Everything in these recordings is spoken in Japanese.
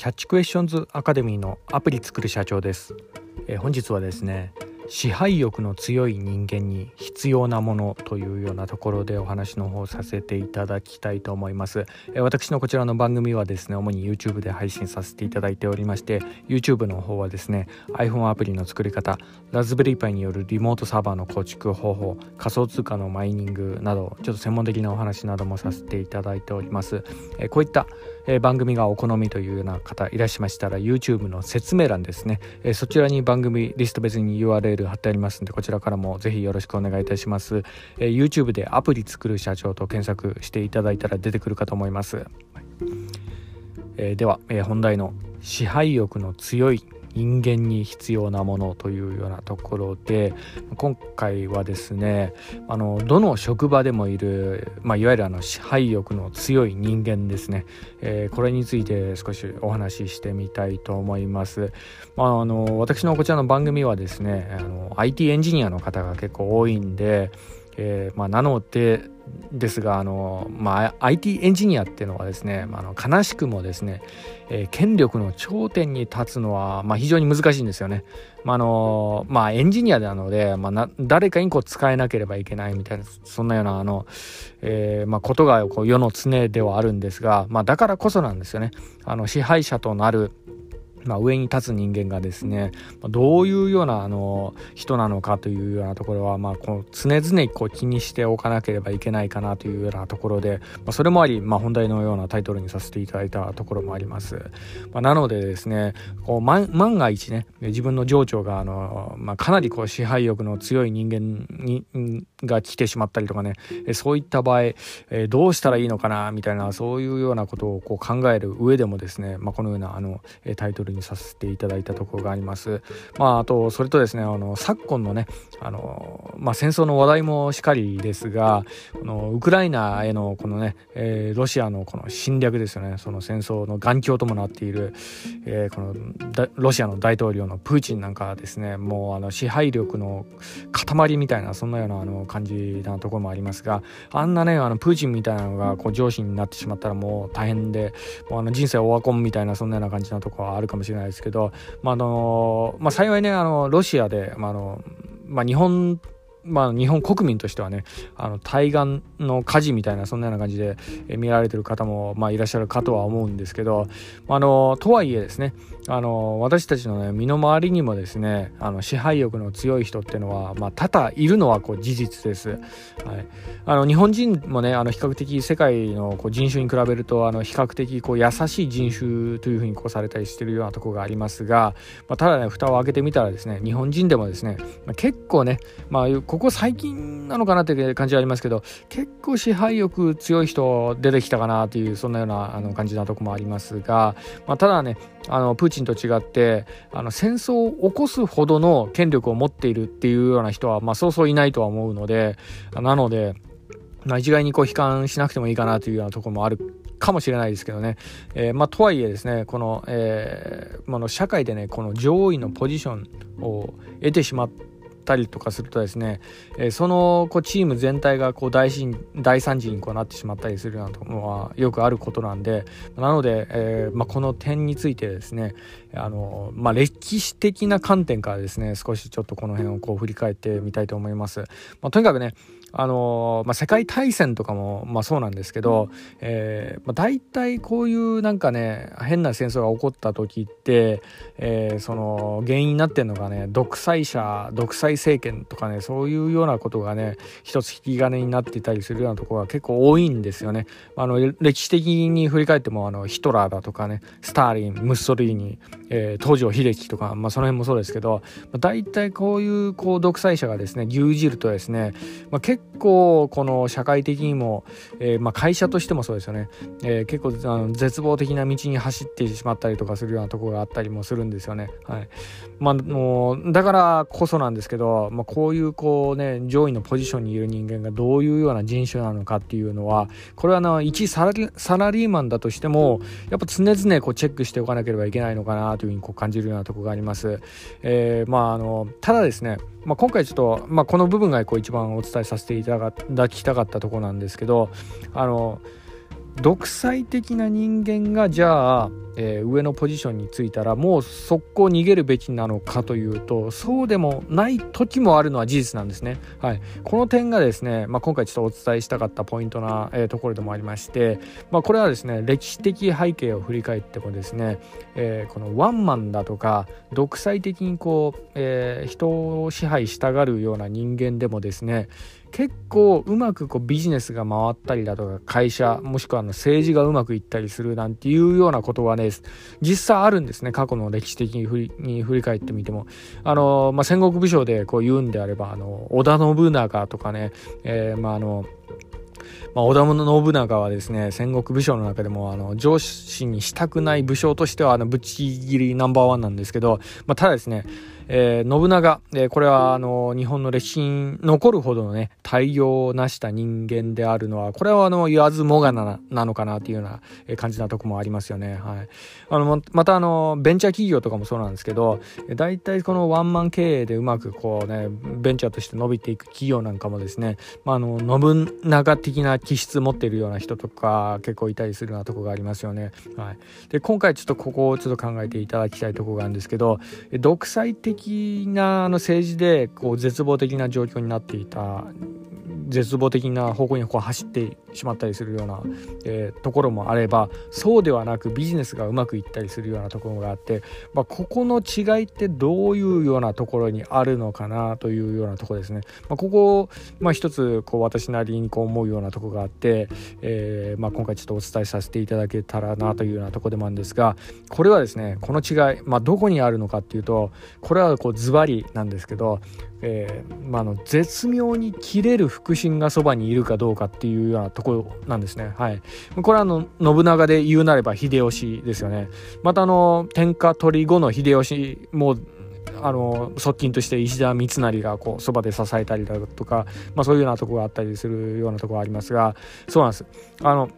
キャッチクエスチョンズアカデミーのアプリ作る社長です、えー、本日はですね支配欲の強い人間に必要なものというようなところでお話の方させていただきたいと思います。私のこちらの番組はですね主に YouTube で配信させていただいておりまして YouTube の方はですね iPhone アプリの作り方ラズベリーパイによるリモートサーバーの構築方法仮想通貨のマイニングなどちょっと専門的なお話などもさせていただいております。こういった番組がお好みというような方いらっしゃいましたら YouTube の説明欄ですね。そちらに番組リスト別に URL ル貼ってありますんでこちらからもぜひよろしくお願いいたします、えー、YouTube でアプリ作る社長と検索していただいたら出てくるかと思います、えー、では、えー、本題の支配欲の強い人間に必要なものというようなところで今回はですねあのどの職場でもいる、まあ、いわゆるあの支配欲の強い人間ですね、えー、これについて少しお話ししてみたいと思います、まあ、あの私のこちらの番組はですねあの IT エンジニアの方が結構多いんでえー、まあ、なのでですがあの、まあ、IT エンジニアっていうのはですね、まあ、の悲しくもですね、えー、権力の頂点に立つのは、まあ、非常に難しいんですよね。まあのまあ、エンジニアなので、まあ、な誰かにこう使えなければいけないみたいなそんなようなあの、えーまあ、ことがこう世の常ではあるんですが、まあ、だからこそなんですよね。あの支配者となるまあ、上に立つ人間がですねどういうようなあの人なのかというようなところは、まあ、こう常々こう気にしておかなければいけないかなというようなところで、まあ、それもあり、まあ、本題のようなタイトルにさせていただいたところもあります。まあ、なのでですねこう万が一ね自分の情緒があの、まあ、かなりこう支配欲の強い人間にが来てしまったりとかねそういった場合、えどうしたらいいのかなみたいなそういうようなことをこう考える上でもですね、まあ、このようなあのタイトルルにさせていただいたところがあります。まあ、あとそれとですねあの昨今のねあの、まあ、戦争の話題もしかりですがこのウクライナへのこのね、えー、ロシアのこの侵略ですよねその戦争の眼鏡ともなっている、えー、このロシアの大統領のプーチンなんかですねもうあの支配力の塊みたいなそんなようなあの感じなところもありますがあんなねあのプーチンみたいなのがこう上司になってしまったらもう大変でもうあの人生オワコンみたいなそんなような感じなところはあるかももしれないですけど、まあのまあ、幸いねあのロシアで、まあのまあ、日本まあ、日本国民としてはねあの対岸の火事みたいなそんなような感じで見られてる方も、まあ、いらっしゃるかとは思うんですけどあのとはいえですねあの私たちの、ね、身の回りにもですねあの支配欲の強い人っていうのは、まあ、多々いるのはこう事実です。はい、あの日本人もねあの比較的世界のこう人種に比べるとあの比較的こう優しい人種というふうにこうされたりしてるようなところがありますが、まあ、ただね蓋を開けてみたらですね日本人でもですね、まあ、結構ね、まあ、ここ最近なのかなっていう感じはありますけど結構支配欲強い人出てきたかなというそんなようなあの感じなとこもありますが、まあ、ただねあのプーチンと違ってあの戦争を起こすほどの権力を持っているっていうような人は、まあ、そうそういないとは思うのでなので、まあ、一概にこう悲観しなくてもいいかなというようなところもあるかもしれないですけどね、えー、まあ、とはいえですねこの,、えー、まあ、の社会でねこの上位のポジションを得てしまっったりとかするとですね、えー、そのこうチーム全体がこう大大惨事にこうなってしまったりするようなのはよくあることなんでなので、えーまあ、この点についてですねあの、まあ、歴史的な観点からですね少しちょっとこの辺をこう振り返ってみたいと思います。まあ、とにかくねあのまあ、世界大戦とかも、まあ、そうなんですけど、えーまあ、大体こういうなんかね変な戦争が起こった時って、えー、その原因になってるのがね独裁者独裁政権とかねそういうようなことがね一つ引き金になっていたりするようなところが結構多いんですよね。あの歴史的に振り返ってもあのヒトラーだとかねスターリンムッソリーニ、えー、東条英機とか、まあ、その辺もそうですけど、まあ、大体こういうこう独裁者がですね牛耳るとですね、まあ、結構この社会的にも、えー、まあ、会社としてもそうですよね、えー、結構あの絶望的な道に走ってしまったりとかするようなところがあったりもするんですよね。はいまあ、もうだからこそなんですけど、まあ、こういうこう、ね、上位のポジションにいる人間がどういうような人種なのかっていうのはこれはの一サラリーマンだとしてもやっぱ常々こうチェックしておかなければいけないのかなというふうにこう感じるようなところがあります。えー、まああのただですねまあ、今回ちょっと、まあ、この部分がこう一番お伝えさせていただきたかったところなんですけどあの独裁的な人間がじゃあ、えー、上のポジションについたらもう速攻逃げるべきなのかというとそうでもない時もあるのは事実なんですね。はい、この点がですね、まあ、今回ちょっとお伝えしたかったポイントな、えー、ところでもありまして、まあ、これはですね歴史的背景を振り返ってもですね、えー、このワンマンだとか独裁的にこう、え人を支配したがるような人間でもですね結構うまくこうビジネスが回ったりだとか会社もしくはあの政治がうまくいったりするなんていうようなことはね実際あるんですね過去の歴史的に振りに振り返ってみても。あの、まあ、戦国武将でこう言うんであればあの織田信長とかね、えー、まああのまあ、織田信長はですね戦国武将の中でもあの上司にしたくない武将としてはあのぶっちぎりナンバーワンなんですけど、まあ、ただですねえー、信長、えー、これはあの日本の歴史に残るほどのね大業を成した人間であるのはこれはあの言わずもがななのかなっていうような感じなとこもありますよね。はい、あのまたあのベンチャー企業とかもそうなんですけど大体このワンマン経営でうまくこうねベンチャーとして伸びていく企業なんかもですね、まあ、あの信長的な気質持ってるような人とか結構いたりするようなとこがありますよね。はい、で今回ちょっとここをちょっと考えていただきたいとこがあるんですけど独裁的的なあの政治でこう絶望的な状況になっていた絶望的な方向にこう走ってしまったりするような、えー、ところもあればそうではなくビジネスがうまくいったりするようなところがあって、まあ、ここの違いってどういうようなところにあるのかなというようなところですね。まあ、ここ、まあ、一つこう私なりにこう思うようなところがあって、えー、まあ、今回ちょっとお伝えさせていただけたらなというようなところでもあるんですがこれはですねこの違い、まあ、どこにあるのかっていうとこれはこうズバリなんですけどえー、まあ、の絶妙に切れる腹心がそばにいるかどうかっていうようなところなんですね。はい、これはあの信長で言うなれば秀吉ですよね。またあの天下取り後の秀吉もあの側近として石田三成がこうそばで支えたりだとか、まあ、そういうようなとこがあったりするようなとこがありますがそうなんです。あの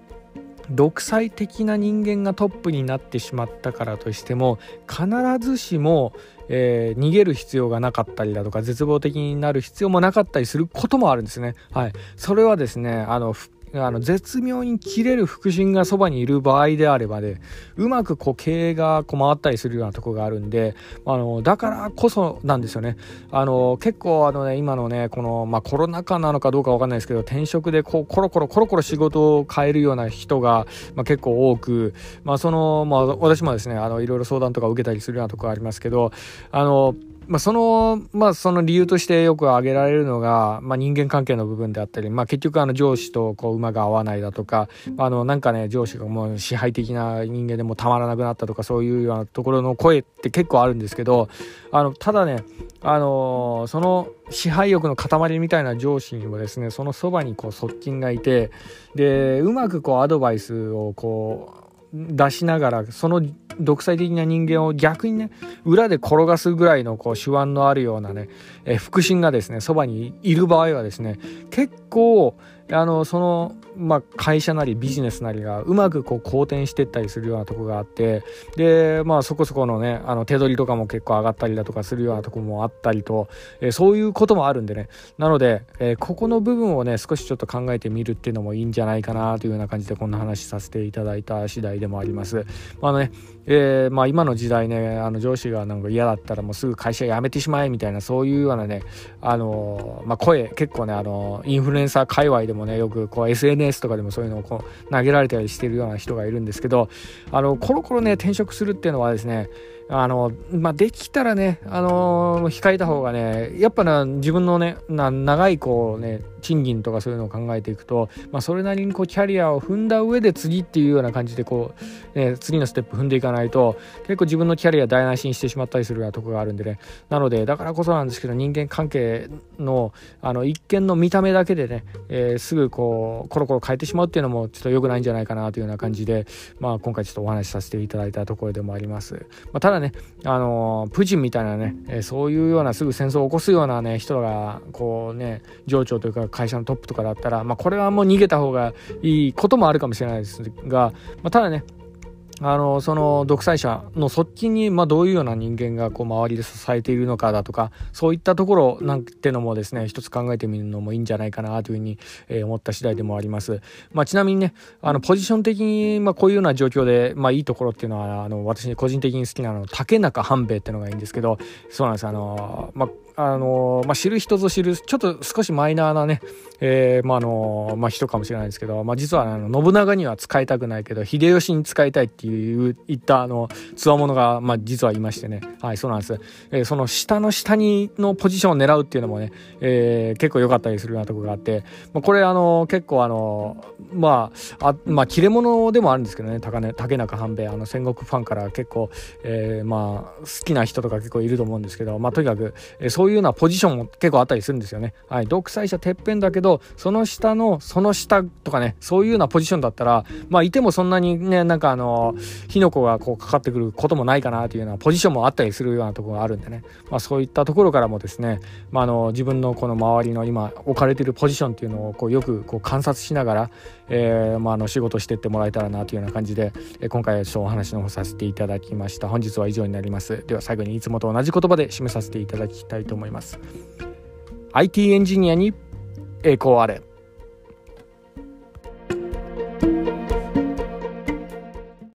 独裁的な人間がトップになってしまったからとしても必ずしもえー、逃げる必要がなかったりだとか絶望的になる必要もなかったりすることもあるんですね。はい、それはですねあのあの絶妙に切れる腹心がそばにいる場合であればねうまくこう経営がこう回ったりするようなとこがあるんであのだからこそなんですよね。あの結構あのね今のねこの、まあ、コロナ禍なのかどうかわかんないですけど転職でこうコロコロコロコロ仕事を変えるような人が、まあ、結構多く、まあそのまあ、私もですねあのいろいろ相談とか受けたりするようなとこがありますけどあのまあ、その、まあ、その理由としてよく挙げられるのが、まあ、人間関係の部分であったり、まあ、結局あの上司とこう馬が合わないだとか、あの、なんかね、上司がもう支配的な人間でもたまらなくなったとか、そういうようなところの声って結構あるんですけど、あの、ただね、あのその支配欲の塊みたいな上司にもですね、そのそばにこう側近がいて、で、うまくこうアドバイスをこう、出しながらその独裁的な人間を逆にね裏で転がすぐらいのこう手腕のあるようなね、え腹心がですねそばにいる場合はですね結構あのその、まあ、会社なりビジネスなりがうまくこう好転していったりするようなとこがあってで、まあ、そこそこのねあの手取りとかも結構上がったりだとかするようなとこもあったりと、えー、そういうこともあるんでねなので、えー、ここの部分をね少しちょっと考えてみるっていうのもいいんじゃないかなというような感じでこんな話させていただいた次第でもあります。まあねえー、まあ、今の時代ねあの上司がなんか嫌だったらもうすぐ会社辞めてしまえみたいなそういうようなねあの、まあ、声結構ねあのインフルエンサー界隈でもねよくこう SNS とかでもそういうのをこう投げられたりしてるような人がいるんですけどあのコロコロね転職するっていうのはですねあの、まあ、できたらね、あの、控えた方がね、やっぱな、自分のね、な長いこうね、賃金とかそういうのを考えていくと、まあ、それなりにこうキャリアを踏んだ上で次っていうような感じでこう、ね、次のステップ踏んでいかないと結構自分のキャリア台無しにしてしまったりするようなとこがあるんでね。なのでだからこそなんですけど人間関係のあの一見の見た目だけでね、えー、すぐこうコロコロ変えてしまうっていうのもちょっと良くないんじゃないかなというような感じで、まあ、今回ちょっとお話しさせていただいたところでもあります、まあ、ただねあのプーチンみたいなね、えー、そういうようなすぐ戦争を起こすようなね人がこうね上長というか会社のトップとかだったら、まあ、これはもう逃げた方がいいこともあるかもしれないですが、まあ、ただねあのその独裁者の側近に、まあ、どういうような人間がこう周りで支えているのかだとかそういったところなんてのもですね一つ考えてみるのもいいんじゃないかなというふうに、えー、思った次第でもあります、まあ、ちなみにねあのポジション的に、まあ、こういうような状況で、まあ、いいところっていうのはあの私個人的に好きなの竹中半兵衛っていうのがいいんですけどそうなんです。あの、まああのまあ、知る人ぞ知るちょっと少しマイナーなね、えーまあのまあ、人かもしれないですけど、まあ、実はあの信長には使いたくないけど秀吉に使いたいっていういったあの強者が、まあ、実はいましてね。はいそうなんです、えー、その下の下にのポジションを狙うっていうのもね、えー、結構良かったりするようなとこがあって、まあ、これあの結構あのまああまあ切れ者でもあるんですけどね竹竹中半兵衛。あの戦国ファンから結構、えー、まあ好きな人とか結構いると思うんですけど、まあ、とにかく、えー、そういうようなポジションも結構あったりするんですよね。はい、独裁者てっぺんだけどその下のその下とかねそういうようなポジションだったらまあいてもそんなにねなんかあの火の粉がこうかかってくることもないかなというようなポジションもあったりするようなところがあるんでね、まあ、そういったところからもですね、まあ、あの自分のこの周りの今置かれてるポジションっていうのをこうよくこう観察しながら、えーまあ、の仕事してってもらえたらなというような感じで、え、今回はちょっとお話の方させていただきました。本日は以上になります。では最後にいつもと同じ言葉で締めさせていただきたいと思います。IT エンジニアに栄光あれ。